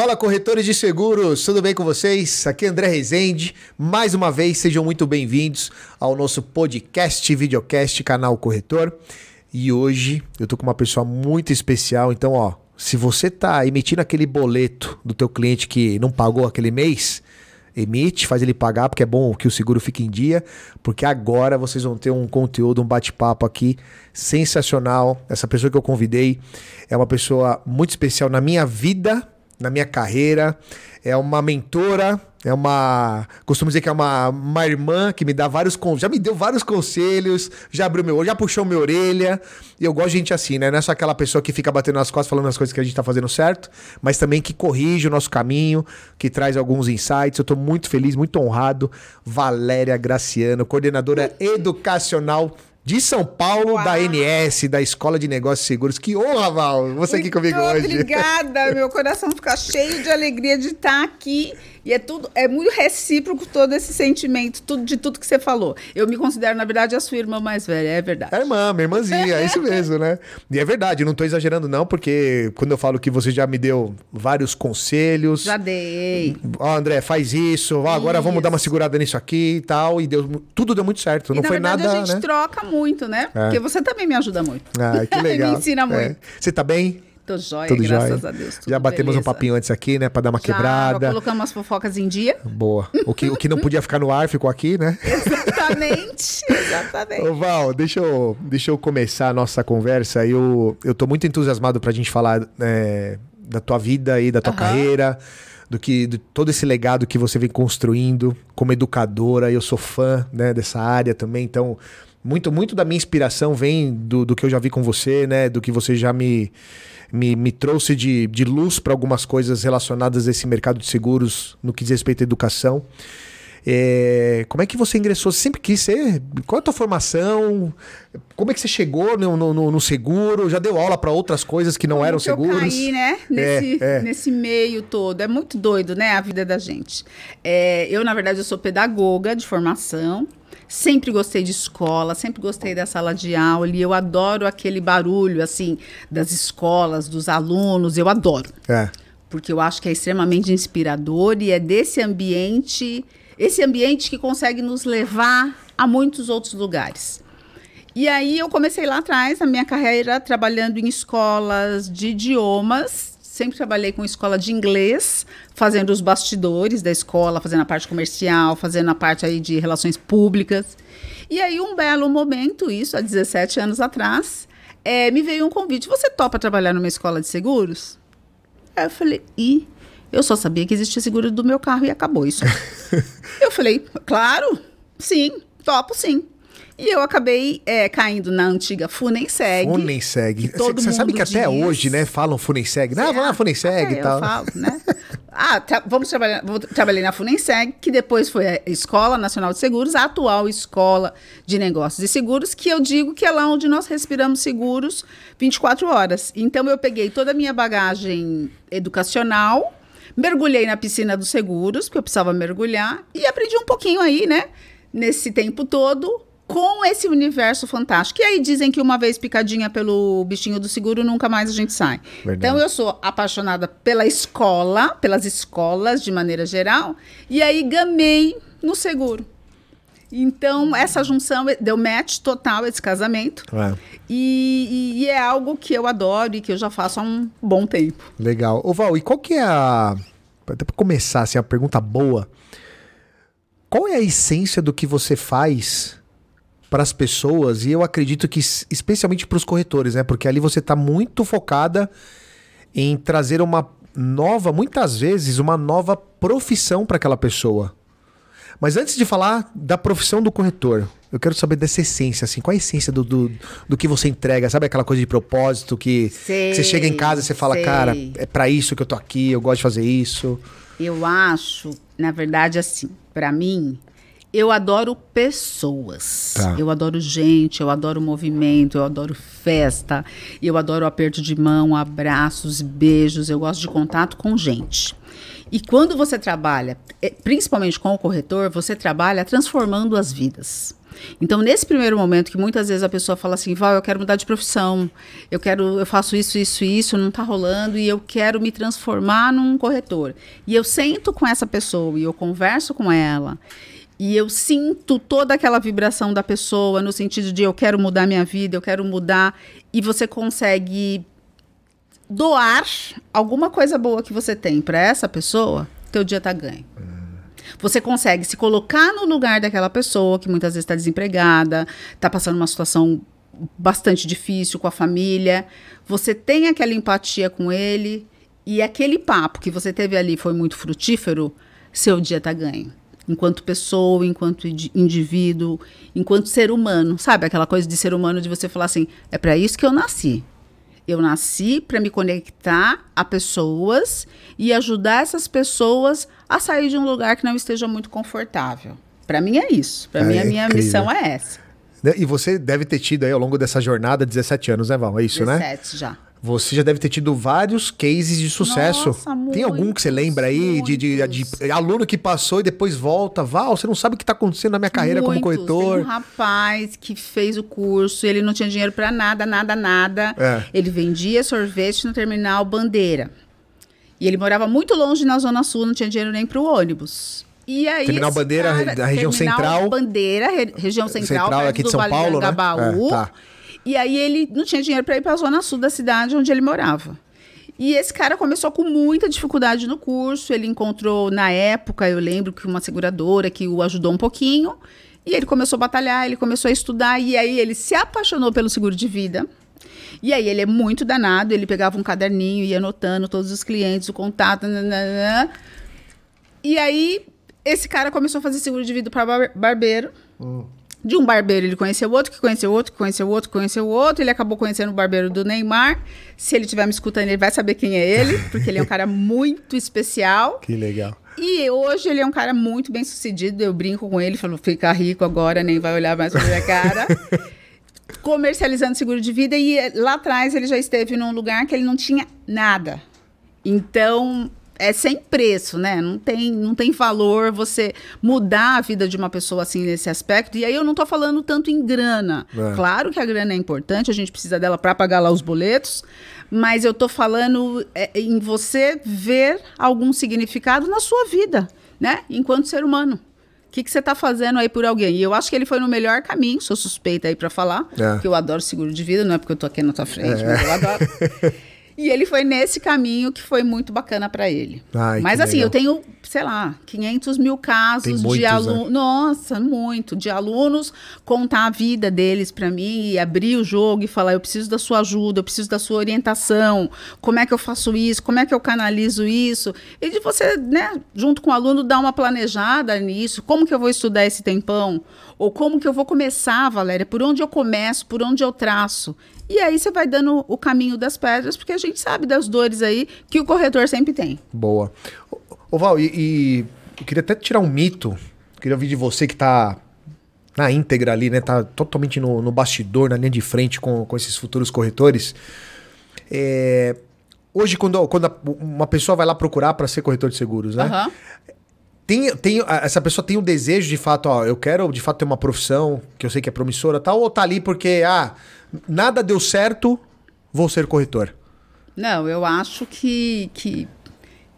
Fala corretores de seguros, tudo bem com vocês? Aqui é André Rezende. Mais uma vez, sejam muito bem-vindos ao nosso podcast, videocast, canal Corretor. E hoje eu tô com uma pessoa muito especial, então ó, se você tá emitindo aquele boleto do teu cliente que não pagou aquele mês, emite, faz ele pagar, porque é bom que o seguro fique em dia, porque agora vocês vão ter um conteúdo, um bate-papo aqui sensacional. Essa pessoa que eu convidei é uma pessoa muito especial na minha vida na minha carreira. É uma mentora, é uma. Costumo dizer que é uma, uma irmã que me dá vários Já me deu vários conselhos, já abriu meu já puxou minha orelha. E eu gosto de gente assim, né? Não é só aquela pessoa que fica batendo nas costas falando as coisas que a gente tá fazendo certo, mas também que corrige o nosso caminho, que traz alguns insights. Eu tô muito feliz, muito honrado. Valéria Graciano, coordenadora educacional de São Paulo, Uau. da ANS, da Escola de Negócios Seguros. Que honra, Val, você Muito aqui comigo hoje. Obrigada, meu coração fica cheio de alegria de estar aqui e é tudo, é muito recíproco todo esse sentimento, tudo, de tudo que você falou. Eu me considero, na verdade, a sua irmã mais velha, é verdade. É irmã, minha irmãzinha, é isso mesmo, né? E é verdade, não estou exagerando, não, porque quando eu falo que você já me deu vários conselhos. Já dei. Ó, oh, André, faz isso, ó, agora isso. vamos dar uma segurada nisso aqui e tal. E deu, tudo deu muito certo. E, não foi verdade, nada. A gente né? troca muito, né? É. Porque você também me ajuda muito. Ah, que legal. me ensina muito. É. Você tá bem? Tô jóia, tudo graças a Deus. Já batemos beleza. um papinho antes aqui, né? Pra dar uma Já, quebrada. Colocamos umas fofocas em dia. Boa. O que, o que não podia ficar no ar ficou aqui, né? Exatamente. Exatamente. Ô, Val, deixa eu, deixa eu começar a nossa conversa. Eu, eu tô muito entusiasmado pra gente falar é, da tua vida e da tua uhum. carreira do que todo esse legado que você vem construindo como educadora. Eu sou fã né, dessa área também, então muito muito da minha inspiração vem do, do que eu já vi com você, né, do que você já me me, me trouxe de, de luz para algumas coisas relacionadas a esse mercado de seguros no que diz respeito à educação. É, como é que você ingressou? Você sempre quis ser? Qual é a tua formação? Como é que você chegou no, no, no seguro? Já deu aula para outras coisas que não Como eram que seguros? Eu caí, né? Nesse, é, é. nesse meio todo. É muito doido, né? A vida da gente. É, eu, na verdade, eu sou pedagoga de formação. Sempre gostei de escola, sempre gostei da sala de aula e eu adoro aquele barulho, assim, das escolas, dos alunos, eu adoro. É. Porque eu acho que é extremamente inspirador e é desse ambiente, esse ambiente que consegue nos levar a muitos outros lugares. E aí eu comecei lá atrás a minha carreira trabalhando em escolas de idiomas sempre trabalhei com escola de inglês, fazendo os bastidores da escola, fazendo a parte comercial, fazendo a parte aí de relações públicas. E aí, um belo momento, isso há 17 anos atrás, é, me veio um convite: você topa trabalhar numa escola de seguros? Aí eu falei, e eu só sabia que existia seguro do meu carro e acabou isso. eu falei, claro, sim, topo sim. E eu acabei é, caindo na antiga Funenseg. Funenseg. Você sabe que até diz. hoje, né, falam Funenseg. Não, vamos lá, Funenseg é, e tal. Eu falo, né? ah, tra vamos trabalhar. Vou, trabalhei na Funenseg, que depois foi a Escola Nacional de Seguros, a atual Escola de Negócios e Seguros, que eu digo que é lá onde nós respiramos seguros 24 horas. Então eu peguei toda a minha bagagem educacional, mergulhei na piscina dos seguros, porque eu precisava mergulhar, e aprendi um pouquinho aí, né? Nesse tempo todo, com esse universo fantástico. E aí dizem que uma vez picadinha pelo bichinho do seguro, nunca mais a gente sai. Verdade. Então eu sou apaixonada pela escola, pelas escolas de maneira geral, e aí gamei no seguro. Então, essa junção deu match total esse casamento. É. E, e, e, é algo que eu adoro e que eu já faço há um bom tempo. Legal. Ô Val, e qual que é a. Até para começar, assim, a pergunta boa. Qual é a essência do que você faz para as pessoas e eu acredito que especialmente para os corretores, né? Porque ali você está muito focada em trazer uma nova, muitas vezes uma nova profissão para aquela pessoa. Mas antes de falar da profissão do corretor, eu quero saber dessa essência, assim, qual é a essência do, do, do que você entrega? Sabe aquela coisa de propósito que sei, você chega em casa e você fala, sei. cara, é para isso que eu tô aqui, eu gosto de fazer isso. Eu acho, na verdade, assim, para mim, eu adoro pessoas. Tá. Eu adoro gente, eu adoro movimento, eu adoro festa, eu adoro aperto de mão, abraços, beijos. Eu gosto de contato com gente. E quando você trabalha, é, principalmente com o corretor, você trabalha transformando as vidas. Então, nesse primeiro momento, que muitas vezes a pessoa fala assim, Val, eu quero mudar de profissão, eu quero, eu faço isso, isso, isso, não está rolando, e eu quero me transformar num corretor. E eu sento com essa pessoa e eu converso com ela. E eu sinto toda aquela vibração da pessoa no sentido de eu quero mudar minha vida, eu quero mudar, e você consegue doar alguma coisa boa que você tem para essa pessoa, teu dia tá ganho. Você consegue se colocar no lugar daquela pessoa que muitas vezes está desempregada, está passando uma situação bastante difícil com a família. Você tem aquela empatia com ele e aquele papo que você teve ali foi muito frutífero, seu dia está ganho. Enquanto pessoa, enquanto indivíduo, enquanto ser humano. Sabe aquela coisa de ser humano de você falar assim: é para isso que eu nasci. Eu nasci para me conectar a pessoas e ajudar essas pessoas a sair de um lugar que não esteja muito confortável. Para mim é isso. Para é mim, a minha incrível. missão é essa. Né, e você deve ter tido aí ao longo dessa jornada 17 anos, né, Val? É isso, 17 né? 17 já. Você já deve ter tido vários cases de sucesso. Nossa, muitos, Tem algum que você lembra aí de, de, de, aluno que passou e depois volta? Val, você não sabe o que está acontecendo na minha carreira muitos. como corretor. Tem um rapaz que fez o curso, ele não tinha dinheiro para nada, nada, nada. É. Ele vendia sorvete no terminal Bandeira. E ele morava muito longe na Zona Sul, não tinha dinheiro nem para o ônibus. E aí, terminal Bandeira, cara, da região central. Bandeira, re, região central, central aqui de São vale Paulo, né? É, tá. E aí ele não tinha dinheiro para ir para a zona sul da cidade onde ele morava. E esse cara começou com muita dificuldade no curso. Ele encontrou, na época, eu lembro que uma seguradora que o ajudou um pouquinho. E ele começou a batalhar, ele começou a estudar. E aí ele se apaixonou pelo seguro de vida. E aí ele é muito danado. Ele pegava um caderninho, ia anotando todos os clientes, o contato. Nanana. E aí esse cara começou a fazer seguro de vida para barbeiro. Hum. De um barbeiro ele conheceu outro, que conheceu outro, que conheceu outro, que conheceu outro. Ele acabou conhecendo o barbeiro do Neymar. Se ele estiver me escutando, ele vai saber quem é ele, porque ele é um cara muito especial. Que legal. E hoje ele é um cara muito bem sucedido. Eu brinco com ele, falo, fica rico agora, nem vai olhar mais pra minha cara. Comercializando seguro de vida. E lá atrás ele já esteve num lugar que ele não tinha nada. Então, é sem preço, né? Não tem, não tem valor você mudar a vida de uma pessoa assim nesse aspecto. E aí eu não estou falando tanto em grana. É. Claro que a grana é importante, a gente precisa dela para pagar lá os boletos, mas eu estou falando é, em você ver algum significado na sua vida, né? Enquanto ser humano. O que, que você está fazendo aí por alguém? E eu acho que ele foi no melhor caminho, sou suspeita aí para falar, é. que eu adoro seguro de vida, não é porque eu tô aqui na tua frente, é. mas eu adoro. E ele foi nesse caminho que foi muito bacana para ele. Ai, Mas assim, legal. eu tenho, sei lá, 500 mil casos muitos, de alunos. Né? Nossa, muito. De alunos contar a vida deles para mim e abrir o jogo e falar: eu preciso da sua ajuda, eu preciso da sua orientação. Como é que eu faço isso? Como é que eu canalizo isso? E de você, né, junto com o aluno, dar uma planejada nisso. Como que eu vou estudar esse tempão? Ou como que eu vou começar, Valéria? Por onde eu começo? Por onde eu traço? E aí você vai dando o caminho das pedras, porque a gente sabe das dores aí que o corretor sempre tem. Boa. Ô Val, e, e eu queria até tirar um mito. Queria ouvir de você que está na íntegra ali, né? Tá totalmente no, no, bastidor, na linha de frente com, com esses futuros corretores. É, hoje, quando, quando a, uma pessoa vai lá procurar para ser corretor de seguros, né? Uhum. Tem, tem, essa pessoa tem o desejo de fato, ó, eu quero de fato ter uma profissão que eu sei que é promissora tal, ou tá ali porque, ah, nada deu certo, vou ser corretor? Não, eu acho que, que,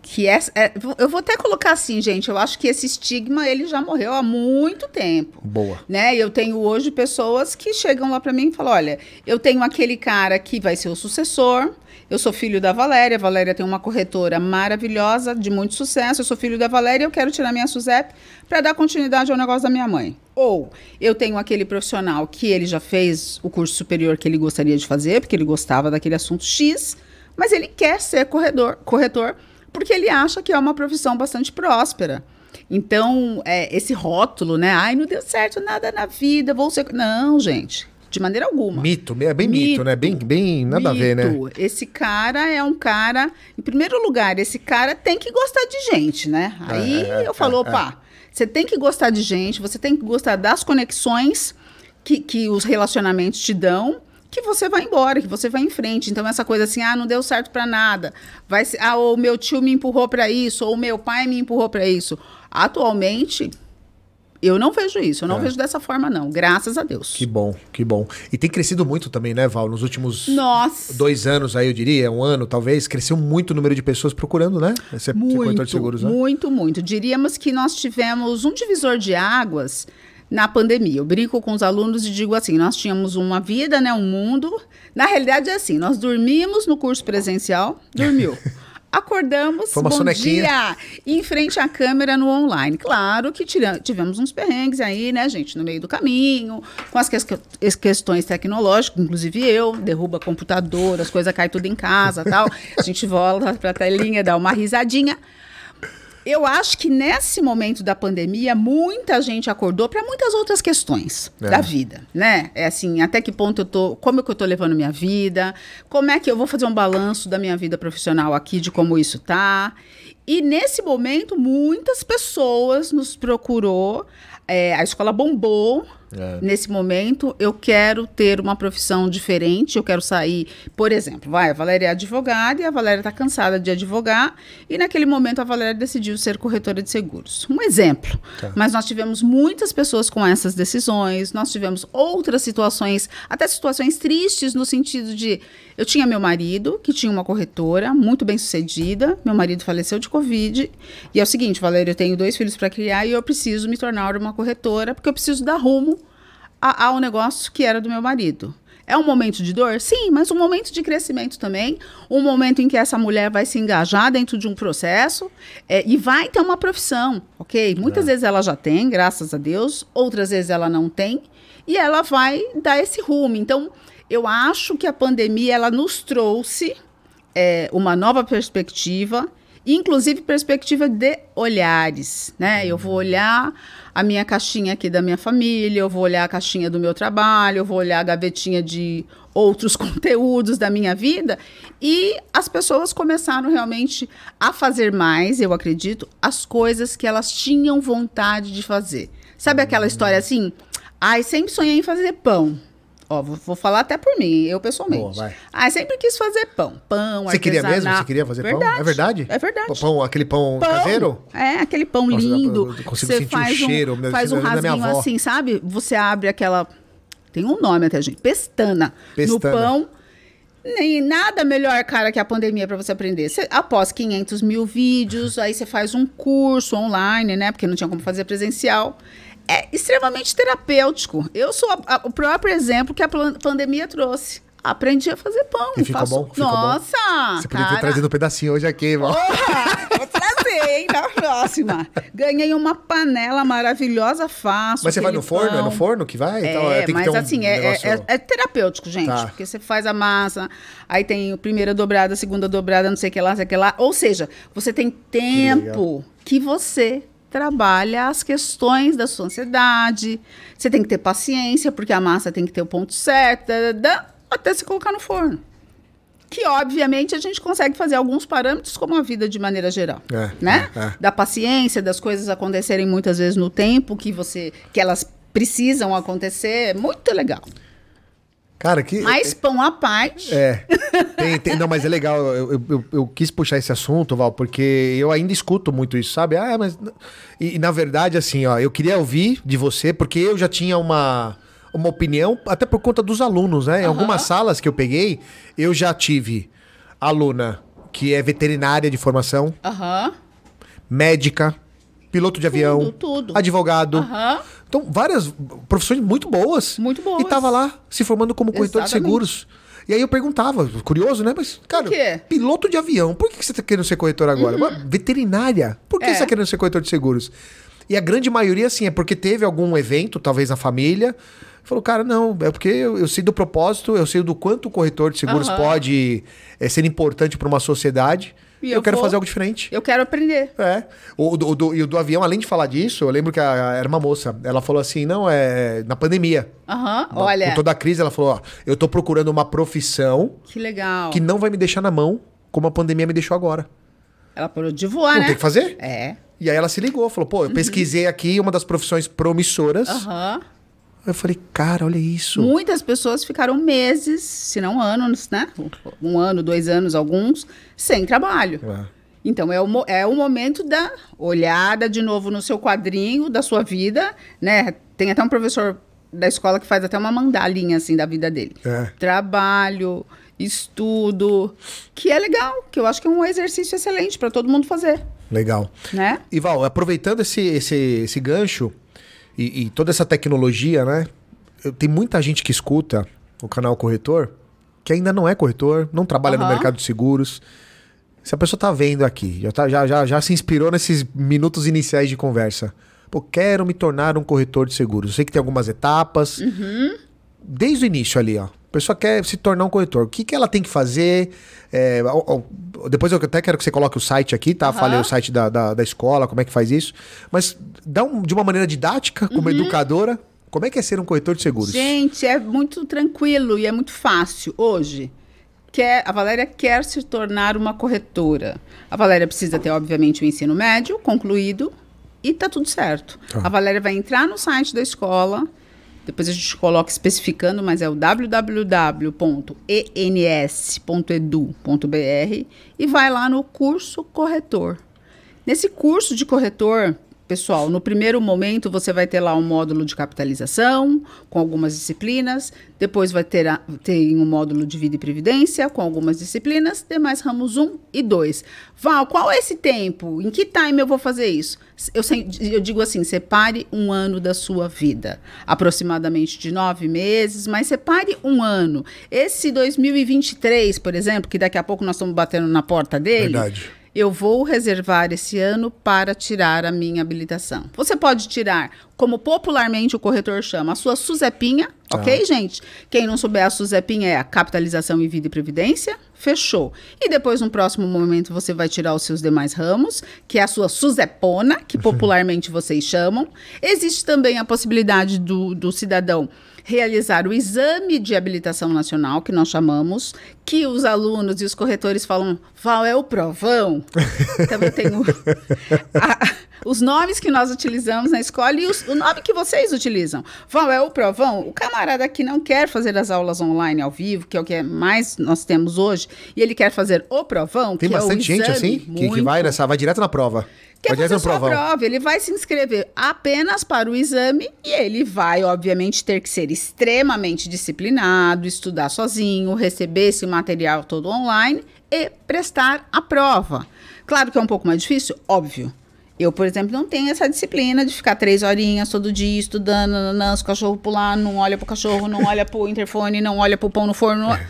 que é, é, eu vou até colocar assim, gente, eu acho que esse estigma ele já morreu há muito tempo. Boa. Né? Eu tenho hoje pessoas que chegam lá para mim e falam, olha, eu tenho aquele cara que vai ser o sucessor, eu sou filho da Valéria. A Valéria tem uma corretora maravilhosa, de muito sucesso. Eu sou filho da Valéria eu quero tirar minha SUSEP para dar continuidade ao negócio da minha mãe. Ou eu tenho aquele profissional que ele já fez o curso superior que ele gostaria de fazer, porque ele gostava daquele assunto X, mas ele quer ser corredor, corretor porque ele acha que é uma profissão bastante próspera. Então, é, esse rótulo, né? Ai, não deu certo nada na vida, vou ser. Não, gente. De maneira alguma. Mito, é bem mito, mito né? Bem, bem nada mito. a ver, né? Esse cara é um cara. Em primeiro lugar, esse cara tem que gostar de gente, né? Aí é, é, eu falo, é, opa, você tem que gostar de gente, você tem que gostar das conexões que, que os relacionamentos te dão que você vai embora, que você vai em frente. Então, essa coisa assim, ah, não deu certo para nada. Vai ah, o meu tio me empurrou para isso, ou o meu pai me empurrou para isso. Atualmente, Eu não vejo isso, eu não é. vejo dessa forma, não. Graças a Deus. Que bom, que bom. E tem crescido muito também, né, Val? Nos últimos Nossa. dois anos aí, eu diria, um ano talvez, cresceu muito o número de pessoas procurando, né? Esse muito, de seguros, né? Muito, muito. Diríamos que nós tivemos um divisor de águas na pandemia. Eu brinco com os alunos e digo assim: nós tínhamos uma vida, né, um mundo. Na realidade é assim: nós dormimos no curso presencial, dormiu. Acordamos, Foi uma bom sonequinha. dia, em frente à câmera no online. Claro que tivemos uns perrengues aí, né, gente, no meio do caminho, com as, que as questões tecnológicas, inclusive eu, derruba computador, as coisas caem tudo em casa tal. A gente volta para a telinha, dá uma risadinha eu acho que nesse momento da pandemia, muita gente acordou para muitas outras questões é. da vida, né? É assim, até que ponto eu tô, como é que eu tô levando minha vida, como é que eu vou fazer um balanço da minha vida profissional aqui, de como isso tá. E nesse momento, muitas pessoas nos procurou, é, a escola bombou, é. Nesse momento, eu quero ter uma profissão diferente, eu quero sair. Por exemplo, vai, a Valéria é advogada e a Valéria está cansada de advogar, e naquele momento a Valéria decidiu ser corretora de seguros. Um exemplo. Tá. Mas nós tivemos muitas pessoas com essas decisões, nós tivemos outras situações, até situações tristes, no sentido de eu tinha meu marido, que tinha uma corretora muito bem sucedida, meu marido faleceu de Covid, e é o seguinte, Valéria, eu tenho dois filhos para criar e eu preciso me tornar uma corretora, porque eu preciso dar rumo ao negócio que era do meu marido. É um momento de dor? Sim, mas um momento de crescimento também. Um momento em que essa mulher vai se engajar dentro de um processo é, e vai ter uma profissão, ok? Muitas é. vezes ela já tem, graças a Deus, outras vezes ela não tem, e ela vai dar esse rumo. Então, eu acho que a pandemia ela nos trouxe é, uma nova perspectiva inclusive perspectiva de olhares, né? Eu vou olhar a minha caixinha aqui da minha família, eu vou olhar a caixinha do meu trabalho, eu vou olhar a gavetinha de outros conteúdos da minha vida e as pessoas começaram realmente a fazer mais, eu acredito, as coisas que elas tinham vontade de fazer. Sabe aquela história assim? Ai, sempre sonhei em fazer pão. Ó, vou, vou, falar até por mim, eu pessoalmente. Boa, ah, sempre quis fazer pão. Pão, Você queria mesmo? Você queria fazer verdade, pão? É verdade? É verdade. Pão, aquele pão, pão caseiro? É, aquele pão Nossa, lindo. Eu consigo você faz o cheiro. Um, faz um rasguinho assim, sabe? Você abre aquela... Tem um nome até, gente. Pestana. Pestana. No pão... Nem nada melhor, cara, que a pandemia para você aprender. Você, após 500 mil vídeos, aí você faz um curso online, né? Porque não tinha como fazer presencial é extremamente terapêutico. Eu sou a, a, o próprio exemplo que a pandemia trouxe. Aprendi a fazer pão. E ficou faço... bom? Ficou Nossa! Bom. Você podia ter trazido um pedacinho hoje aqui, irmão. vou trazer, hein? Na próxima. Ganhei uma panela maravilhosa, faço. Mas você vai no forno? Pão. É no forno que vai? É, então, mas um assim, é, negócio... é, é, terapêutico, gente. Tá. Porque você faz a massa, aí tem a primeira dobrada, a segunda dobrada, não sei o que lá, não sei o que lá. Ou seja, você tem tempo que, que você trabalha as questões da sua ansiedade. Você tem que ter paciência, porque a massa tem que ter o ponto certo, até se colocar no forno. Que, obviamente, a gente consegue fazer alguns parâmetros como a vida de maneira geral. É, né? É, é. Da paciência, das coisas acontecerem muitas vezes no tempo que você que elas precisam acontecer. Muito legal. Cara, que. Mais pão à parte. É. Tem, tem, não, mas é legal. Eu, eu, eu, quis puxar esse assunto, Val, porque eu ainda escuto muito isso, sabe? Ah, mas. E, na verdade, assim, ó, eu queria ouvir de você, porque eu já tinha uma, uma opinião, até por conta dos alunos, né? Em uhum. algumas salas que eu peguei, eu já tive aluna que é veterinária de formação, uhum. médica, piloto de avião, tudo, tudo. advogado. Uhum. Então, várias profissões muito boas. Muito boas. E tava lá se formando como corretor Exatamente. de seguros. E aí eu perguntava, curioso, né? Mas, cara, piloto de avião, por que você tá querendo ser corretor agora? Uhum. Veterinária, por que é. você tá querendo ser corretor de seguros? E a grande maioria, assim, é porque teve algum evento, talvez na família. Falou, cara, não, é porque eu, eu sei do propósito, eu sei do quanto o corretor de seguros uhum. pode é, ser importante para uma sociedade. E eu, eu quero vou, fazer algo diferente. Eu quero aprender. É. O, do, do, e o do avião, além de falar disso, eu lembro que a, era uma moça. Ela falou assim: não, é na pandemia. Aham, uhum, olha. Com toda a crise, ela falou: ó, eu tô procurando uma profissão. Que legal. Que não vai me deixar na mão como a pandemia me deixou agora. Ela parou de voar, não né? tem que fazer? É. E aí ela se ligou, falou: pô, eu uhum. pesquisei aqui uma das profissões promissoras. Aham. Uhum. Eu falei, cara, olha isso. Muitas pessoas ficaram meses, se não anos, né? Um ano, dois anos, alguns, sem trabalho. É. Então, é o, é o momento da olhada de novo no seu quadrinho da sua vida, né? Tem até um professor da escola que faz até uma mandalinha, assim, da vida dele. É. Trabalho, estudo, que é legal, que eu acho que é um exercício excelente para todo mundo fazer. Legal. Né? E Val, aproveitando esse, esse, esse gancho e, e toda essa tecnologia, né? Tem muita gente que escuta o canal Corretor que ainda não é corretor, não trabalha uhum. no mercado de seguros. Se a pessoa tá vendo aqui, já, tá, já, já, já se inspirou nesses minutos iniciais de conversa. Pô, quero me tornar um corretor de seguros. Eu sei que tem algumas etapas. Uhum. Desde o início ali, ó. A pessoa quer se tornar um corretor. O que, que ela tem que fazer? É, ó, ó, depois eu até quero que você coloque o site aqui, tá? Uhum. Falei o site da, da, da, escola, como é que faz isso. Mas dá um, de uma maneira didática, como uhum. educadora, como é que é ser um corretor de seguros? Gente, é muito tranquilo e é muito fácil hoje. Quer, a Valéria quer se tornar uma corretora. A Valéria precisa ter, obviamente, o ensino médio concluído e tá tudo certo. Tá. A Valéria vai entrar no site da escola, depois a gente coloca especificando, mas é o www.ens.edu.br e vai lá no curso corretor. Nesse curso de corretor, Pessoal, no primeiro momento você vai ter lá um módulo de capitalização com algumas disciplinas, depois vai ter, a, ter um módulo de vida e previdência com algumas disciplinas, demais ramos 1 e 2. Val, qual é esse tempo? Em que time eu vou fazer isso? Eu, eu digo assim, separe um ano da sua vida, aproximadamente de nove meses, mas separe um ano. Esse 2023, por exemplo, que daqui a pouco nós estamos batendo na porta dele. Verdade eu vou reservar esse ano para tirar a minha habilitação. Você pode tirar, como popularmente o corretor chama, a sua SUSEPinha, tá. ok, gente? Quem não souber a SUSEPinha é a capitalização em vida e previdência, fechou. E depois, no próximo momento, você vai tirar os seus demais ramos, que é a sua SUSEPONA, que popularmente vocês chamam. Existe também a possibilidade do, do cidadão realizar o exame de habilitação nacional, que nós chamamos, que os alunos e os corretores falam, Val, é o provão? eu tenho a, os nomes que nós utilizamos na escola e os, o nome que vocês utilizam. Val, é o provão? O camarada que não quer fazer as aulas online ao vivo, que é o que mais nós temos hoje, e ele quer fazer o provão, Tem que bastante é gente assim, que, que, vai nessa, vai direto na prova. Quer fazer sua prova, ele vai se inscrever apenas para o exame e ele vai, obviamente, ter que ser extremamente disciplinado, estudar sozinho, receber esse material todo online e prestar a prova. Claro que é um pouco mais difícil, óbvio. Eu, por exemplo, não tenho essa disciplina de ficar três horinhas todo dia estudando, nananã, os cachorros pular, não olha pro cachorro, não olha pro interfone, não olha pro pão no forno. É.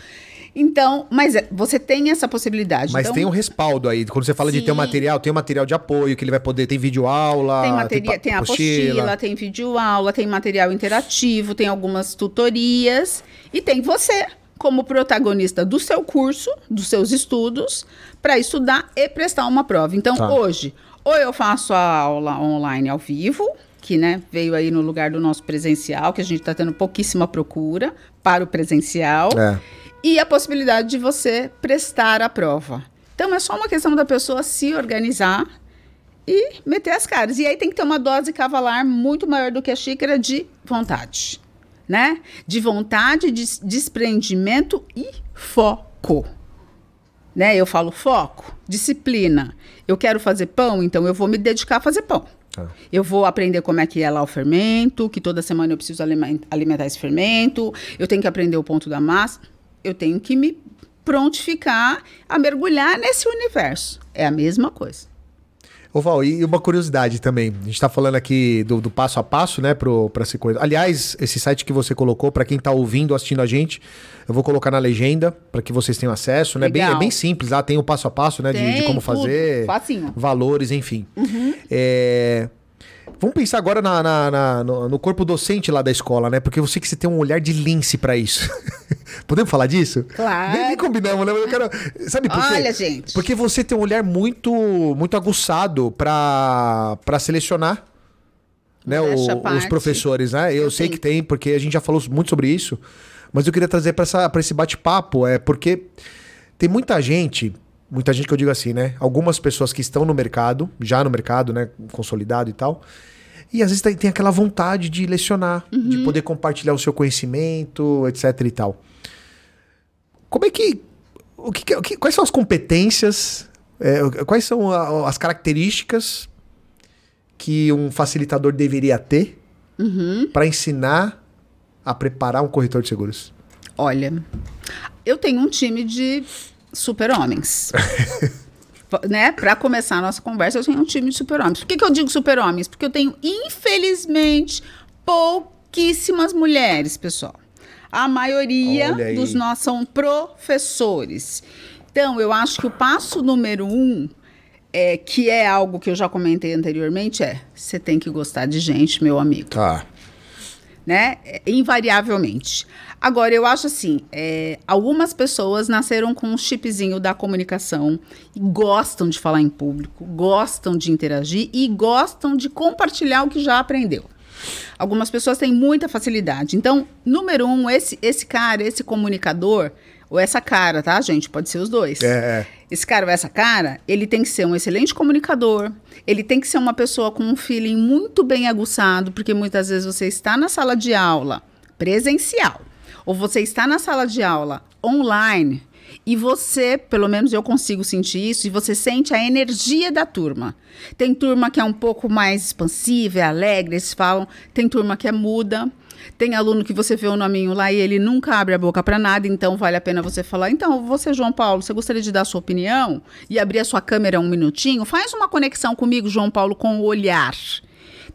Então, mas é, você tem essa possibilidade. Mas então, tem um respaldo aí. Quando você fala sim. de ter um material, tem um material de apoio que ele vai poder. Tem vídeo aula. Tem, materia, tem, tem apostila, tem vídeo aula, tem material interativo, tem algumas tutorias. E tem você, como protagonista do seu curso, dos seus estudos, para estudar e prestar uma prova. Então, tá. hoje, ou eu faço a aula online ao vivo, que né, veio aí no lugar do nosso presencial, que a gente está tendo pouquíssima procura para o presencial. É e a possibilidade de você prestar a prova. Então é só uma questão da pessoa se organizar e meter as caras. E aí tem que ter uma dose cavalar muito maior do que a xícara de vontade, né? De vontade, de desprendimento e foco. Né? Eu falo foco, disciplina. Eu quero fazer pão, então eu vou me dedicar a fazer pão. Tá. Eu vou aprender como é que é lá o fermento, que toda semana eu preciso alimentar esse fermento. Eu tenho que aprender o ponto da massa eu tenho que me prontificar a mergulhar nesse universo. É a mesma coisa. Ô Val, e uma curiosidade também. A gente está falando aqui do, do, passo a passo, né, para essa coisa. Aliás, esse site que você colocou, para quem está ouvindo, assistindo a gente, eu vou colocar na legenda para que vocês tenham acesso, né? Bem, é bem simples lá, tem o passo a passo, né, de, de, como fazer, Facinho. valores, enfim. Uhum. É... Vamos pensar agora na, na, na no, no, corpo docente lá da escola, né? Porque eu sei que você tem um olhar de lince para isso. Podemos falar disso? Claro. Nem, nem combinamos, né? Eu quero. Sabe por quê? Olha, gente. Porque você tem um olhar muito, muito aguçado para selecionar né, o, os professores, né? Eu, eu sei que tem, porque a gente já falou muito sobre isso. Mas eu queria trazer para esse bate-papo, é porque tem muita gente, muita gente que eu digo assim, né? Algumas pessoas que estão no mercado, já no mercado, né? Consolidado e tal. E às vezes tem aquela vontade de lecionar, uhum. de poder compartilhar o seu conhecimento, etc e tal. Como é que. O que, o que quais são as competências É, quais são a, as características que um facilitador deveria ter uhum. para ensinar a preparar um corretor de seguros? Olha, eu tenho um time de super-homens. né? Para começar a nossa conversa, eu tenho um time de super-homens. Por que, que eu digo super-homens? Porque eu tenho, infelizmente, pouquíssimas mulheres, pessoal. A maioria dos nós são professores. Então, eu acho que o passo número um é, que é algo que eu já comentei anteriormente, é você tem que gostar de gente, meu amigo. Tá. Né? Invariavelmente. Agora, eu acho assim, é, algumas pessoas nasceram com um chipzinho da comunicação e gostam de falar em público, gostam de interagir e gostam de compartilhar o que já aprendeu. Algumas pessoas têm muita facilidade. Então, número um, esse, esse cara, esse comunicador, ou essa cara, tá, gente? Pode ser os dois. É, é. Esse cara ou essa cara, ele tem que ser um excelente comunicador, ele tem que ser uma pessoa com um feeling muito bem aguçado, porque muitas vezes você está na sala de aula presencial, ou você está na sala de aula online, e você, pelo menos eu consigo sentir isso, e você sente a energia da turma. Tem turma que é um pouco mais expansiva, é alegre, eles falam, tem turma que é muda. Tem aluno que você vê o nominho lá e ele nunca abre a boca para nada, então vale a pena você falar. Então, você, João Paulo, você gostaria de dar a sua opinião e abrir a sua câmera um minutinho? Faz uma conexão comigo, João Paulo, com o olhar.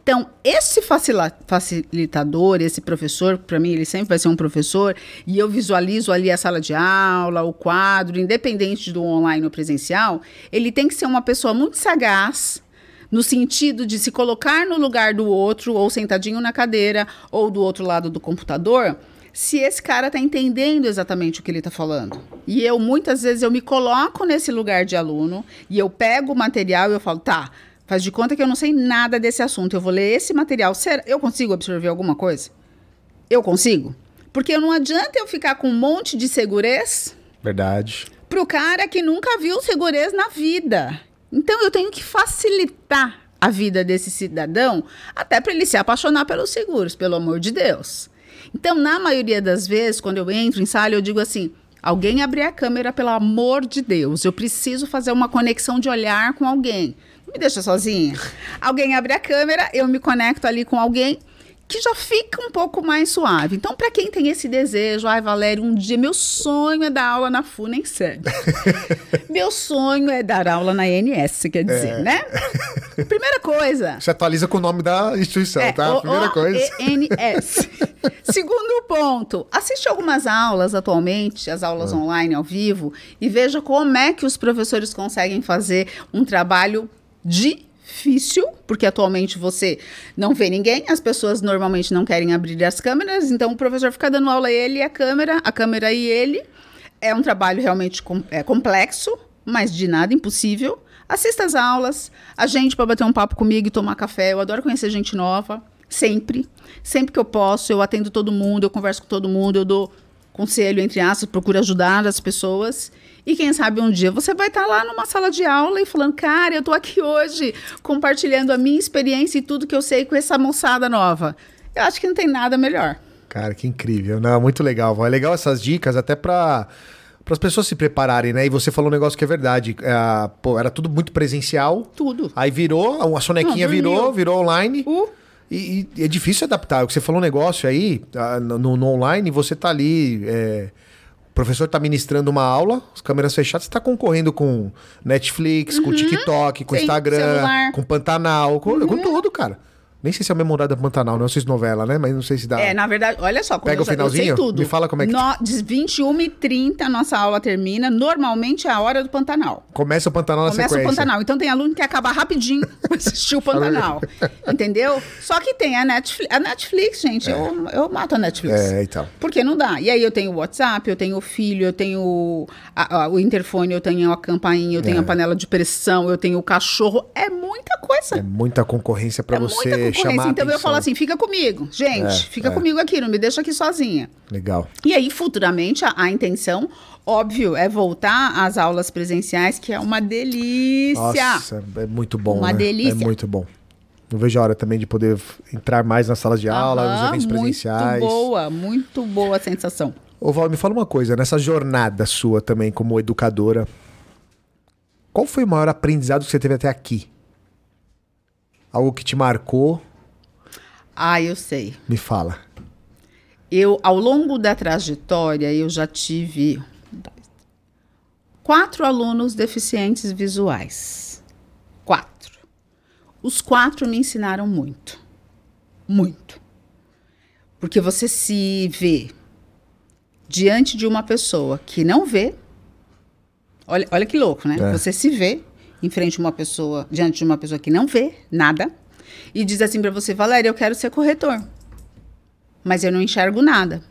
Então, esse facilitador, esse professor, para mim ele sempre vai ser um professor, e eu visualizo ali a sala de aula, o quadro, independente do online ou presencial, ele tem que ser uma pessoa muito sagaz, no sentido de se colocar no lugar do outro, ou sentadinho na cadeira, ou do outro lado do computador, se esse cara está entendendo exatamente o que ele está falando. E eu, muitas vezes, eu me coloco nesse lugar de aluno, e eu pego o material e eu falo, tá, faz de conta que eu não sei nada desse assunto, eu vou ler esse material, será, eu consigo absorver alguma coisa? Eu consigo? Porque não adianta eu ficar com um monte de segurez... Verdade. Pro cara que nunca viu segurez na vida. Então eu tenho que facilitar a vida desse cidadão, até para ele se apaixonar pelos seguros, pelo amor de Deus. Então, na maioria das vezes, quando eu entro em sala, eu digo assim: alguém abrir a câmera, pelo amor de Deus, eu preciso fazer uma conexão de olhar com alguém. Me deixa sozinha. Alguém abre a câmera, eu me conecto ali com alguém que já fica um pouco mais suave. Então, para quem tem esse desejo, ai, Valério, um dia meu sonho é dar aula na FU, nem sério. meu sonho é dar aula na INS, quer dizer, é. né? Primeira coisa. Você atualiza com o nome da instituição, é, tá? O, Primeira coisa. INS. Segundo ponto, assiste algumas aulas atualmente, as aulas ah. online ao vivo, e veja como é que os professores conseguem fazer um trabalho difícil, porque atualmente você não vê ninguém, as pessoas normalmente não querem abrir as câmeras, então o professor fica dando aula ele e a câmera, a câmera e ele. É um trabalho realmente com, é, complexo, mas de nada impossível. Assista as aulas, a gente para bater um papo comigo e tomar café. Eu adoro conhecer gente nova, sempre. Sempre que eu posso, eu atendo todo mundo, eu converso com todo mundo, eu dou conselho, entre aspas, procuro ajudar as pessoas. E quem sabe um dia você vai estar lá numa sala de aula e falando, cara, eu estou aqui hoje compartilhando a minha experiência e tudo que eu sei com essa moçada nova. Eu acho que não tem nada melhor. Cara, que incrível. Não, muito legal. É legal essas dicas até para para as pessoas se prepararem, né? E você falou um negócio que é verdade. É, pô, era tudo muito presencial. Tudo. Aí virou, a sonequinha não, virou, virou online. Uh. E, e, é difícil adaptar. O que você falou um negócio aí, ah, no, no online, você tá ali. É, professor está ministrando uma aula, as câmeras fechadas, você está concorrendo com Netflix, uhum. com TikTok, com Sim, Instagram, celular. com Pantanal, com, uhum. com tudo, cara. Nem sei se é o Memorada Pantanal, não sei se novela, né? Mas não sei se dá. É, na verdade, olha só, Pega o finalzinho? tudo. Me fala como é que. No, 21h30 a nossa aula termina. Normalmente é a hora do Pantanal. Começa o Pantanal na Começa sequência. Começa o Pantanal. Então tem aluno que acaba rapidinho pra assistir o Pantanal. entendeu? Só que tem a Netflix. A Netflix, gente, é. eu, eu mato a Netflix. É, então. Porque não dá. E aí eu tenho o WhatsApp, eu tenho o filho, eu tenho a, a, o interfone, eu tenho a campainha, eu tenho é. a panela de pressão, eu tenho o cachorro. É muita coisa. É muita concorrência para é você muita concorrência. chamar Então eu falo assim, fica comigo. Gente, é, fica é. comigo aqui, não me deixa aqui sozinha. Legal. E aí, futuramente, a, a, intenção, óbvio, é voltar às aulas presenciais, que é uma delícia. Nossa, é muito bom. Uma né? delícia. É muito bom. Não vejo a hora também de poder entrar mais nas salas de aula, Aham, nos eventos presenciais. Muito boa, muito boa a sensação. Ô Val, me fala uma coisa, nessa jornada sua também como educadora, Qual foi o maior aprendizado que você teve até aqui? Algo que te marcou? Ah, eu sei. Me fala. Eu, ao longo da trajetória, eu já tive quatro alunos deficientes visuais. Quatro. Os quatro me ensinaram muito. Muito. Porque você se vê diante de uma pessoa que não vê. Olha, olha que louco, né? É. Você se vê em frente a uma pessoa, diante de uma pessoa que não vê nada, e diz assim para você, Valéria, eu quero ser corretor, mas eu não enxergo nada.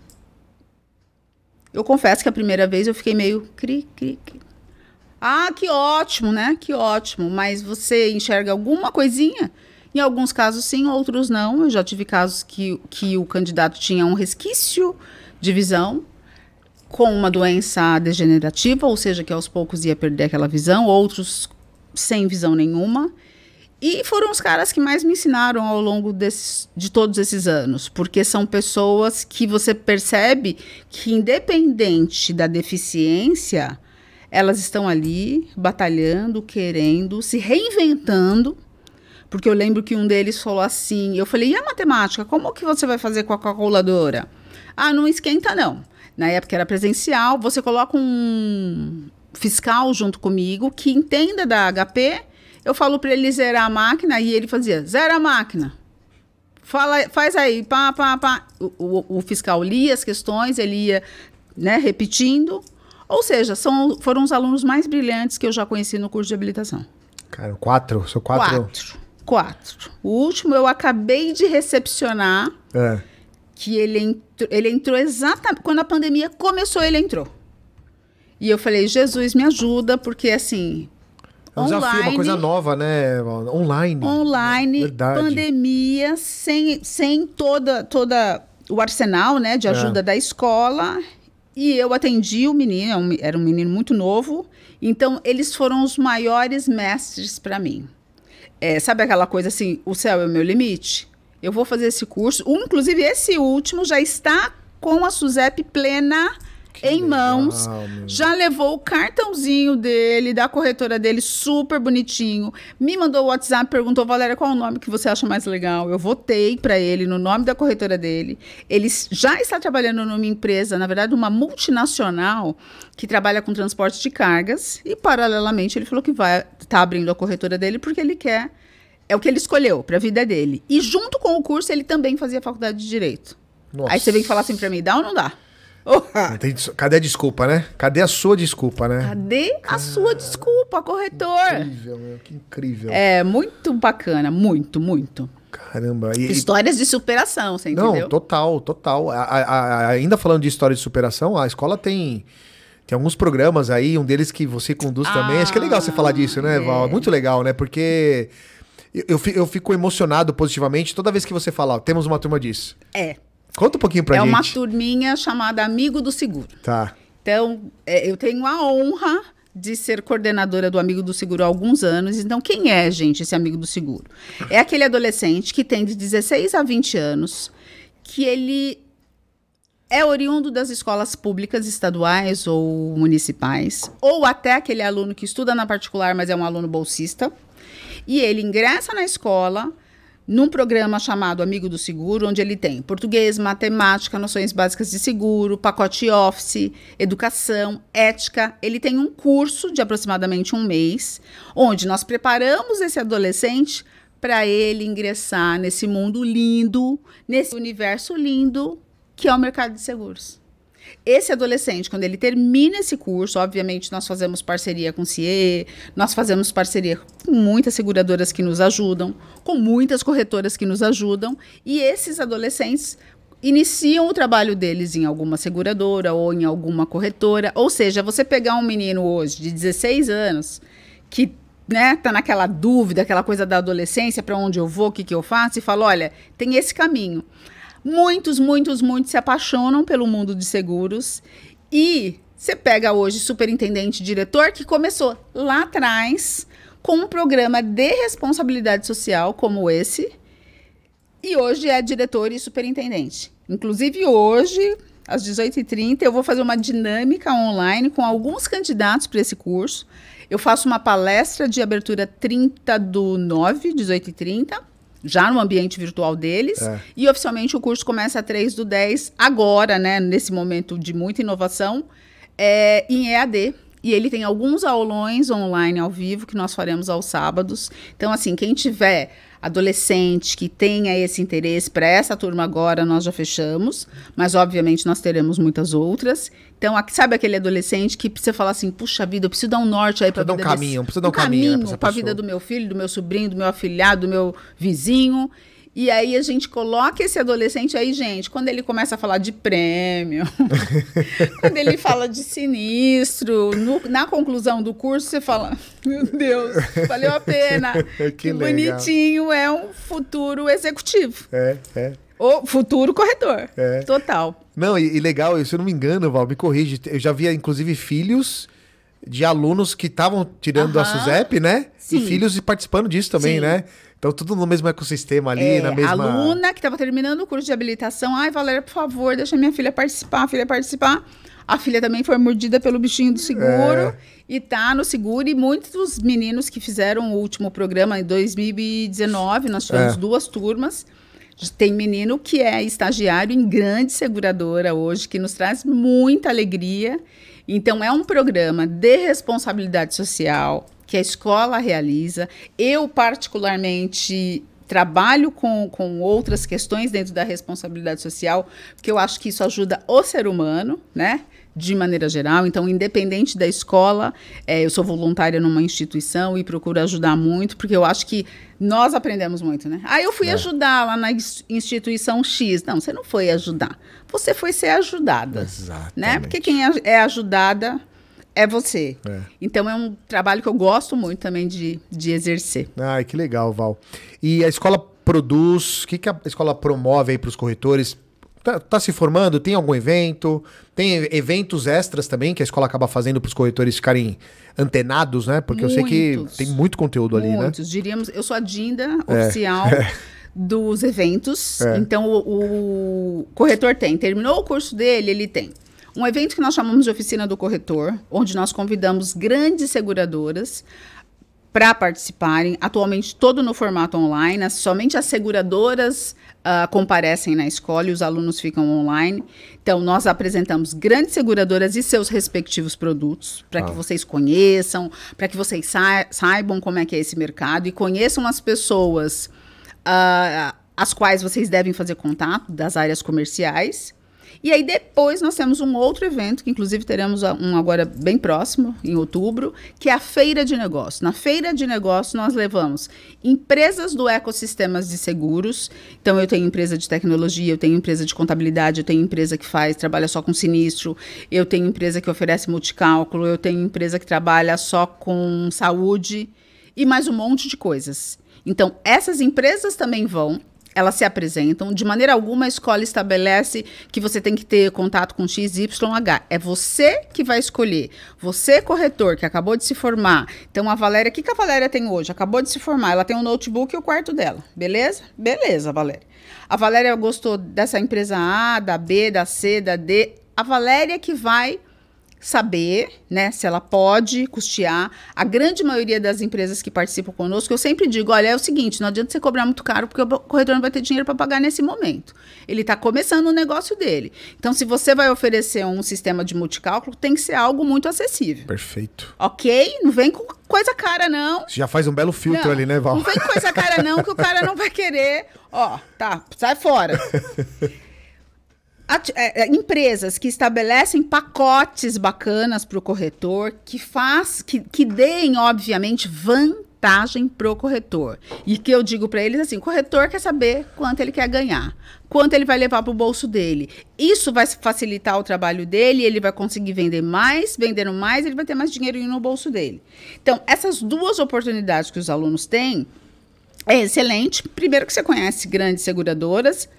Eu confesso que a primeira vez eu fiquei meio cri, cri, cri. Ah, que ótimo, né? Que ótimo. Mas você enxerga alguma coisinha? Em alguns casos sim, outros não. Eu já tive casos que, que o candidato tinha um resquício de visão com uma doença degenerativa, ou seja, que aos poucos ia perder aquela visão, outros sem visão nenhuma. E foram os caras que mais me ensinaram ao longo desses, de todos esses anos, porque são pessoas que você percebe que, independente da deficiência, elas estão ali batalhando, querendo, se reinventando. Porque eu lembro que um deles falou assim: eu falei, e a matemática? Como que você vai fazer com a calculadora? Ah, não esquenta, não. Na época era presencial, você coloca um fiscal junto comigo que entenda da HP eu falo para ele zerar a máquina e ele fazia, zera a máquina. Fala, faz aí, pá, pá, pá. O, o, o fiscal lia as questões, ele ia né, repetindo. Ou seja, são, foram os alunos mais brilhantes que eu já conheci no curso de habilitação. Cara, quatro? São quatro? Quatro. Quatro. O último eu acabei de recepcionar. É. Que ele, entrou, ele entrou exatamente. Quando a pandemia começou, ele entrou. E eu falei, Jesus, me ajuda, porque assim, é um online, desafio, uma coisa nova, né? Online. Online, Verdade. pandemia, sem, sem toda, toda o arsenal né, de é. ajuda é. da escola. E eu atendi o menino, é era um menino muito novo. Então, eles foram os maiores mestres para mim. É, sabe aquela coisa assim, o céu é o meu limite? Eu vou fazer esse curso. Um, inclusive, esse último já está com a SUSEP plena que em legal, mãos, meu. já levou o cartãozinho dele, da corretora dele, super bonitinho. Me mandou o WhatsApp, perguntou, Valéria, qual é o nome que você acha mais legal? Eu votei para ele no nome da corretora dele. Ele já está trabalhando numa empresa, na verdade, uma multinacional que trabalha com transporte de cargas e, paralelamente, ele falou que vai estar tá abrindo a corretora dele porque ele quer. É o que ele escolheu para a vida dele. E junto com o curso, ele também fazia faculdade de direito. Nossa. Aí você vem falar assim para mim, dá ou não dá? Tem, cadê a desculpa, né? Cadê a sua desculpa, né? Cadê a sua desculpa, corretor? Que incrível, meu, que incrível. É muito bacana, muito, muito. Caramba. E, Histórias de superação, você entendeu? Não, total, total. A, a, a, ainda falando de história de superação, a escola tem tem alguns programas aí, um deles que você conduz ah, também. Acho que é legal você falar disso, né, é. Val? Muito legal, né? Porque eu, eu fico emocionado positivamente toda vez que você fala, ó, temos uma turma disso. É. Conta um pouquinho pra é gente. É uma turminha chamada Amigo do Seguro. Tá. Então, é, eu tenho a honra de ser coordenadora do Amigo do Seguro há alguns anos. Então, quem é, gente, esse Amigo do Seguro? É aquele adolescente que tem de 16 a 20 anos, que ele é oriundo das escolas públicas estaduais ou municipais, ou até aquele aluno que estuda na particular, mas é um aluno bolsista, e ele ingressa na escola num programa chamado Amigo do Seguro, onde ele tem português, matemática, noções básicas de seguro, pacote office, educação, ética. Ele tem um curso de aproximadamente um mês, onde nós preparamos esse adolescente para ele ingressar nesse mundo lindo, nesse universo lindo que é o mercado de seguros. Esse adolescente, quando ele termina esse curso, obviamente nós fazemos parceria com o CIE, nós fazemos parceria com muitas seguradoras que nos ajudam, com muitas corretoras que nos ajudam, e esses adolescentes iniciam o trabalho deles em alguma seguradora ou em alguma corretora. Ou seja, você pegar um menino hoje de 16 anos que né, tá naquela dúvida, aquela coisa da adolescência, para onde eu vou, o que, que eu faço, e fala: olha, tem esse caminho. Muitos, muitos, muitos se apaixonam pelo mundo de seguros e você pega hoje superintendente, diretor que começou lá atrás com um programa de responsabilidade social como esse e hoje é diretor e superintendente. Inclusive hoje, às 18h30, eu vou fazer uma dinâmica online com alguns candidatos para esse curso. Eu faço uma palestra de abertura 30 do 9, 18 e 30, já no ambiente virtual deles. É. E oficialmente o curso começa a 3 do 10, agora, né, nesse momento de muita inovação, é, em EAD. E ele tem alguns aulões online ao vivo que nós faremos aos sábados. Então, assim, quem tiver adolescente que tenha esse interesse para essa turma agora, nós já fechamos, mas obviamente nós teremos muitas outras. Então, sabe aquele adolescente que precisa falar assim: puxa vida, eu preciso dar um norte aí para dar um caminho, precisa dar um, um caminho, caminho né, para a vida do meu filho, do meu sobrinho, do meu afilhado, do meu vizinho. E aí a gente coloca esse adolescente aí, gente, quando ele começa a falar de prêmio, quando ele fala de sinistro, no, na conclusão do curso você fala, meu Deus, valeu a pena. que, que bonitinho, é um futuro executivo. É, é. O futuro corretor. É. Total. Não, e, e legal, se eu não me engano, Val, me corrige. Eu já via, inclusive, filhos de alunos que estavam tirando uh -huh. a SUSEP, né? Sim. E filhos participando disso também, Sim. né? Então, tudo no mesmo ecossistema ali, é, na mesma. Aluna que estava terminando o curso de habilitação. Ai, Valéria, por favor, deixa minha filha participar, a filha participar. A filha também foi mordida pelo bichinho do seguro é. e tá no seguro. E muitos dos meninos que fizeram o último programa em 2019, nós tivemos é. duas turmas. Tem menino que é estagiário em grande seguradora hoje, que nos traz muita alegria. Então, é um programa de responsabilidade social que a escola realiza. Eu, particularmente, trabalho com, com outras questões dentro da responsabilidade social, porque eu acho que isso ajuda o ser humano, né? De maneira geral, então, independente da escola, é, eu sou voluntária numa instituição e procuro ajudar muito, porque eu acho que nós aprendemos muito, né? Ah, eu fui é. ajudar lá na instituição X. Não, você não foi ajudar. Você foi ser ajudada. Exatamente. Né? Porque quem é, é ajudada é você. É. Então é um trabalho que eu gosto muito também de, de exercer. Ai, que legal, Val. E a escola produz, o que, que a escola promove aí para os corretores? Tá, tá, se formando? Tem algum evento? Tem eventos extras também que a escola acaba fazendo para os corretores ficarem antenados, né? Porque muitos, eu sei que tem muito conteúdo muitos, ali, né? Muitos, diríamos. Eu sou a Dinda é. oficial. dos eventos. É. Então, o, o corretor tem. Terminou o curso dele, ele tem um evento que nós chamamos de Oficina do Corretor, onde nós convidamos grandes seguradoras para participarem, atualmente todo no formato online, somente as seguradoras uh, comparecem na escola e os alunos ficam online. Então, nós apresentamos grandes seguradoras e seus respectivos produtos, para ah. que vocês conheçam, para que vocês sa saibam como é que é esse mercado e conheçam as pessoas uh, as quais vocês devem fazer contato das áreas comerciais e aí depois nós temos um outro evento, que inclusive teremos um agora bem próximo, em outubro, que é a Feira de Negócios. Na Feira de Negócios nós levamos empresas do ecossistema de seguros. Então eu tenho empresa de tecnologia, eu tenho empresa de contabilidade, eu tenho empresa que faz, trabalha só com sinistro, eu tenho empresa que oferece multicálculo, eu tenho empresa que trabalha só com saúde e mais um monte de coisas. Então, essas empresas também vão, elas se apresentam. De maneira alguma, a escola estabelece que você tem que ter contato com XYH. É você que vai escolher. Você, corretor, que acabou de se formar. Então, a Valéria, o que, que a Valéria tem hoje? Acabou de se formar. Ela tem um notebook e o quarto dela. Beleza? Beleza, Valéria. A Valéria gostou dessa empresa A, da B, da C, da D. A Valéria que vai saber, né, se ela pode custear. A grande maioria das empresas que participam conosco, eu sempre digo, olha, é o seguinte, não adianta você cobrar muito caro porque o corretor não vai ter dinheiro para pagar nesse momento. Ele está começando o negócio dele. Então, se você vai oferecer um sistema de multicálculo, tem que ser algo muito acessível. Perfeito. Ok? Não vem com coisa cara, não. Você já faz um belo filtro não, ali, né, Val? Não vem com coisa cara, não, que o cara não vai querer. Ó, tá, sai fora. É, é, empresas que estabelecem pacotes bacanas para o corretor, que faz, que, que deem, obviamente, vantagem para o corretor. E que eu digo para eles assim: o corretor quer saber quanto ele quer ganhar, quanto ele vai levar para o bolso dele. Isso vai facilitar o trabalho dele, ele vai conseguir vender mais, vendendo mais, ele vai ter mais dinheiro no bolso dele. Então, essas duas oportunidades que os alunos têm é excelente. Primeiro que você conhece grandes seguradoras,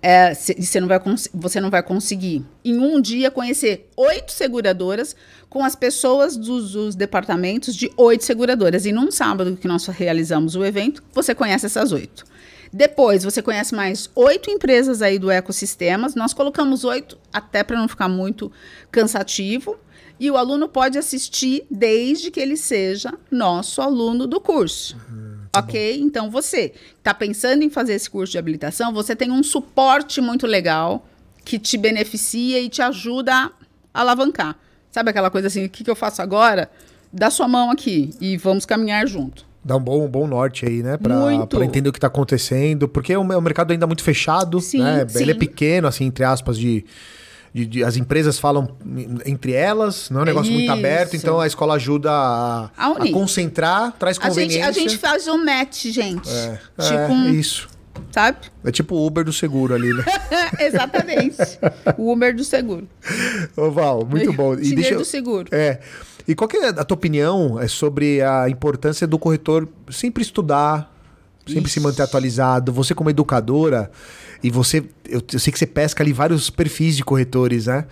é, você, não vai você não vai conseguir, em um dia, conhecer oito seguradoras com as pessoas dos, dos, departamentos de oito seguradoras. E num sábado que nós realizamos o evento, você conhece essas oito. Depois, você conhece mais oito empresas aí do ecossistemas. Nós colocamos oito, até para não ficar muito cansativo. E o aluno pode assistir desde que ele seja nosso aluno do curso. Uhum. Tá ok? Bom. Então você está pensando em fazer esse curso de habilitação, você tem um suporte muito legal que te beneficia e te ajuda a alavancar. Sabe aquela coisa assim, o que, que eu faço agora? Dá sua mão aqui e vamos caminhar junto. Dá um bom, um bom norte aí, né? Para entender o que está acontecendo. Porque o, o mercado ainda é muito fechado, sim, né? Sim. Ele é pequeno, assim, entre aspas, de de, de, as empresas falam entre elas, não é um negócio Isso. muito aberto, então a escola ajuda a, a, a concentrar, traz conveniência. A gente, a gente faz um match, gente. É, tipo é, um, isso. Sabe? É tipo o Uber do seguro ali, né? Exatamente. o Uber do seguro. Ô, Val, muito bom. E deixa do seguro. É. E qual é a tua opinião é sobre a importância do corretor sempre estudar, sempre Isso. se manter atualizado? Você como educadora, e você, eu, eu, sei que você pesca ali vários perfis de corretores, né?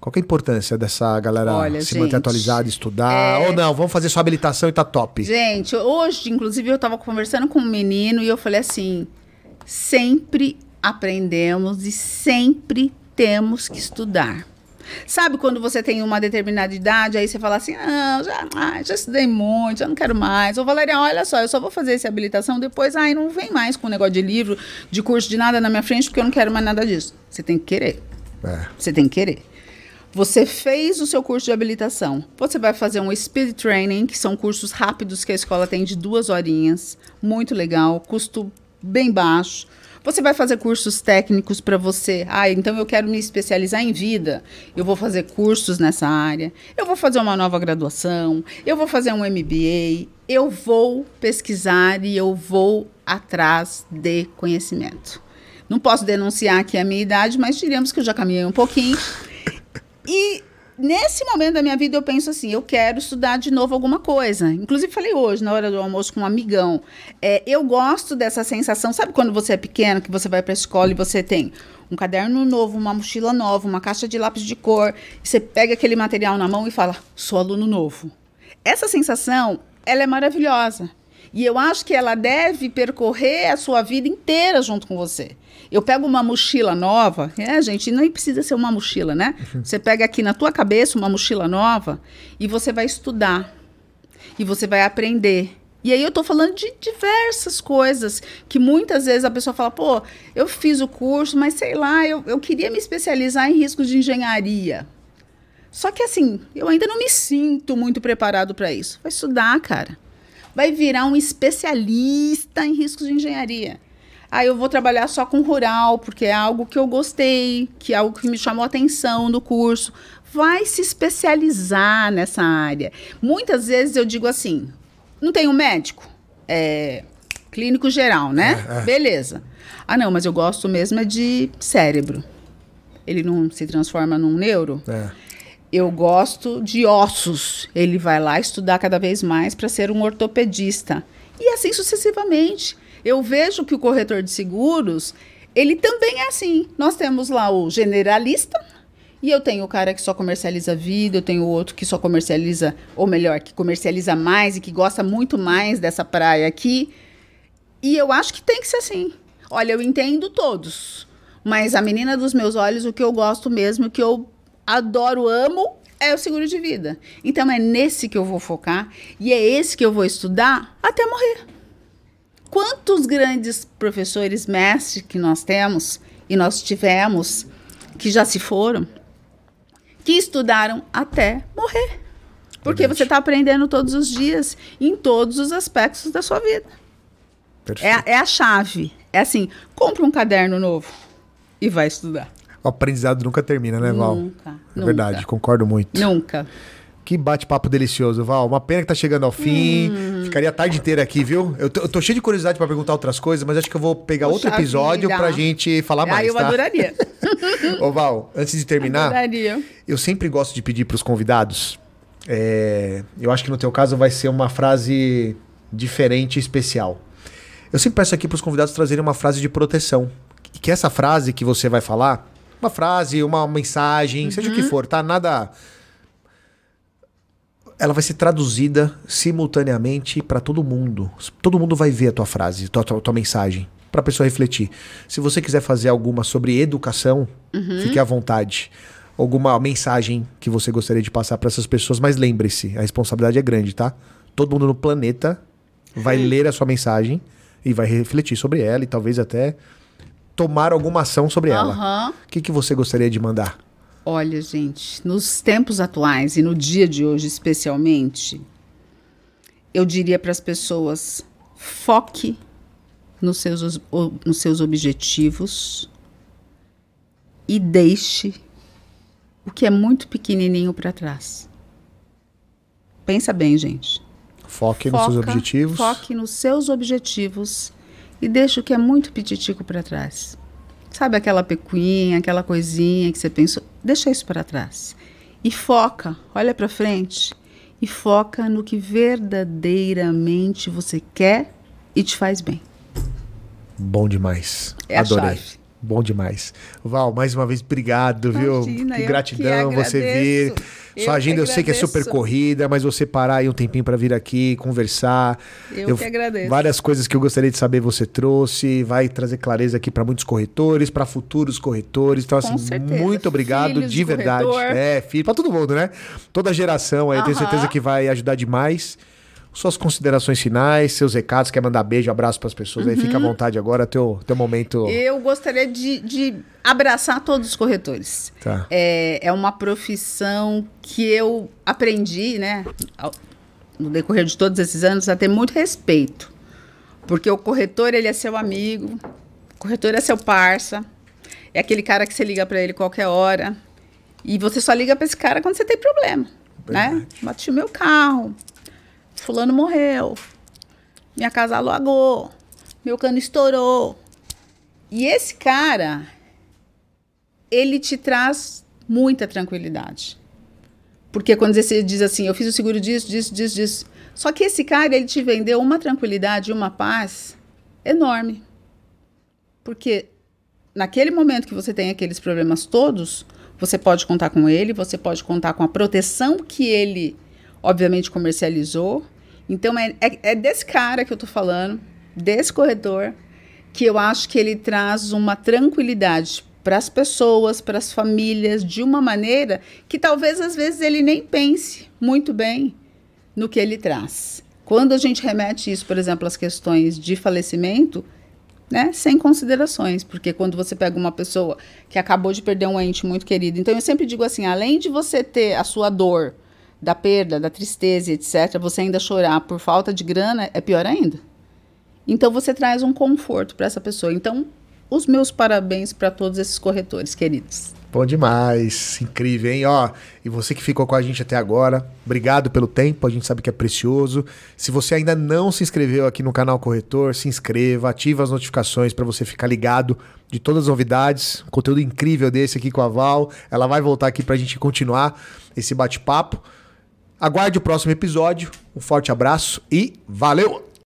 Qual é a importância dessa galera Olha, se gente, manter atualizada, estudar? É... Ou não, vamos fazer sua habilitação e tá top? Gente, hoje, inclusive, eu estava conversando com um menino e eu falei assim: sempre aprendemos e sempre temos que estudar. Sabe quando você tem uma determinada idade, aí você fala assim: ah, já, ah, já estudei muito, já não quero mais. Ou Valéria, olha só, eu só vou fazer essa habilitação depois, ai, não vem mais com negócio de livro, de curso, de nada na minha frente, porque eu não quero mais nada disso. Você tem que querer. É. Você tem que querer. Você fez o seu curso de habilitação. Você vai fazer um speed training, que são cursos rápidos que a escola tem de duas horinhas. Muito legal, custo bem baixo. Você vai fazer cursos técnicos para você. Ah, então eu quero me especializar em vida. Eu vou fazer cursos nessa área. Eu vou fazer uma nova graduação. Eu vou fazer um MBA. Eu vou pesquisar e eu vou atrás de conhecimento. Não posso denunciar aqui a minha idade, mas diríamos que eu já caminhei um pouquinho. E nesse momento da minha vida eu penso assim, eu quero estudar de novo alguma coisa. Inclusive falei hoje na hora do almoço com um amigão. É, eu gosto dessa sensação, sabe quando você é pequeno, que você vai para a escola e você tem um caderno novo, uma mochila nova, uma caixa de lápis de cor, você pega aquele material na mão e fala, sou aluno novo. Essa sensação, ela é maravilhosa. E eu acho que ela deve percorrer a sua vida inteira junto com você. Eu pego uma mochila nova, é, gente, nem precisa ser uma mochila, né? Você pega aqui na tua cabeça uma mochila nova e você vai estudar. E você vai aprender. E aí eu tô falando de diversas coisas que muitas vezes a pessoa fala, pô, eu fiz o curso, mas sei lá, eu, eu queria me especializar em riscos de engenharia. Só que assim, eu ainda não me sinto muito preparado para isso. Vai estudar, cara. Vai virar um especialista em riscos de engenharia. Ah, eu vou trabalhar só com rural, porque é algo que eu gostei, que é algo que me chamou a atenção do curso. Vai se especializar nessa área. Muitas vezes eu digo assim: não tem um médico? É, clínico geral, né? É, é. Beleza. Ah, não, mas eu gosto mesmo é de cérebro. Ele não se transforma num neuro? É. Eu gosto de ossos. Ele vai lá estudar cada vez mais para ser um ortopedista. E assim sucessivamente. Eu vejo que o corretor de seguros, ele também é assim. Nós temos lá o generalista, e eu tenho o cara que só comercializa vida, eu tenho o outro que só comercializa, ou melhor, que comercializa mais e que gosta muito mais dessa praia aqui. E eu acho que tem que ser assim. Olha, eu entendo todos, mas a menina dos meus olhos, o que eu gosto mesmo, o que eu adoro, amo, é o seguro de vida. Então é nesse que eu vou focar e é esse que eu vou estudar até morrer. Quantos grandes professores mestres que nós temos e nós tivemos que já se foram, que estudaram até morrer. Porque Verdade. você está aprendendo todos os dias, em todos os aspectos da sua vida. É, é, a chave. É assim, compra um caderno novo e vai estudar. O aprendizado nunca termina, né, Val? Nunca. É verdade, concordo muito. Nunca. Que bate-papo delicioso, Val. Uma pena que tá chegando ao fim. Hum. Ficaria a tarde inteira aqui, viu? Eu tô, eu tô cheio de curiosidade para perguntar outras coisas, mas acho que eu vou pegar Poxa outro episódio vida. pra gente falar mais. Ah, eu tá? adoraria. Ô, Val, antes de terminar, adoraria. eu sempre gosto de pedir pros convidados. É, eu acho que no teu caso vai ser uma frase diferente e especial. Eu sempre peço aqui pros convidados trazerem uma frase de proteção que essa frase que você vai falar, uma frase, uma mensagem, uhum. seja o que uhum. for, tá? Nada ela vai ser traduzida simultaneamente para todo mundo. Todo mundo vai ver a tua frase, a tua, tua, tua mensagem, para a pessoa refletir. Se você quiser fazer alguma sobre educação, uhum. fique à vontade. Alguma mensagem que você gostaria de passar para essas pessoas, mas lembre-se, a responsabilidade é grande, tá? Todo mundo no planeta vai ler a sua mensagem e vai refletir sobre ela e talvez até tomar alguma ação sobre ela. O que, que você gostaria de mandar? Olha, gente, nos tempos atuais e no dia de hoje especialmente, eu diria para as pessoas: foque nos seus, nos seus objetivos e deixe o que é muito pequenininho para trás. Pensa bem, gente. Foque Foca, nos seus objetivos. Foque nos seus objetivos e deixe o que é muito petitico para trás. Sabe aquela pecuinha, aquela coisinha que você pensou? Deixa isso para trás. E foca, olha para frente e foca no que verdadeiramente você quer e te faz bem. Bom demais. É Adorei. A chave. Bom demais. Val, mais uma vez, obrigado, Imagina, viu? Que gratidão que você vir. Sua agenda eu, sei que é super corrida, mas você parar aí um tempinho para vir aqui, conversar. Eu, eu, que agradeço. Várias coisas que eu gostaria de saber você trouxe, vai trazer clareza aqui para muitos corretores, para futuros corretores. Então, assim, muito obrigado, Filhos de verdade. Corretor. É, filho, para todo mundo, né? Toda geração aí, uh -huh. tenho certeza que vai ajudar demais suas considerações finais, seus recados, quer mandar beijo, abraço para as pessoas uhum. aí, fica à uhum. vontade agora, teu, teu momento. Eu gostaria de, de abraçar todos os corretores. Tá. É, é uma profissão que eu aprendi, né, no decorrer de todos esses anos, a ter muito respeito. Porque o corretor, ele é seu amigo, o corretor é seu parça, é aquele cara que você liga para ele qualquer hora. E você só liga para esse cara quando você tem problema? Verdade. né? Bati o meu carro, fulano morreu, minha casa alagou, meu cano estourou. E esse cara, ele te traz muita tranquilidade. Porque quando você diz assim, eu fiz o seguro disso, disso, disso, disso. Só que esse cara, ele te vendeu uma tranquilidade, uma paz enorme. Porque naquele momento que você tem aqueles problemas todos, você pode contar com ele, você pode contar com a proteção que ele obviamente comercializou. Então é, é, é desse cara que eu estou falando, desse corretor, que eu acho que ele traz uma tranquilidade para as pessoas, para as famílias, de uma maneira que talvez às vezes ele nem pense muito bem no que ele traz. Quando a gente remete isso, por exemplo, às questões de falecimento, né, sem considerações, porque quando você pega uma pessoa que acabou de perder um ente muito querido, então eu sempre digo assim, além de você ter a sua dor, da perda, da tristeza, etc., você ainda chorar por falta de grana, é pior ainda. Então você traz um conforto para essa pessoa. Então, os meus parabéns para todos esses corretores queridos. Bom demais, incrível, hein? Ó, e você que ficou com a gente até agora, obrigado pelo tempo, a gente sabe que é precioso. Se você ainda não se inscreveu aqui no canal Corretor, se inscreva, ativa as notificações para você ficar ligado de todas as novidades. Conteúdo incrível desse aqui com a Val. Ela vai voltar aqui para a gente continuar esse bate-papo. Aguarde o próximo episódio. Um forte abraço e valeu!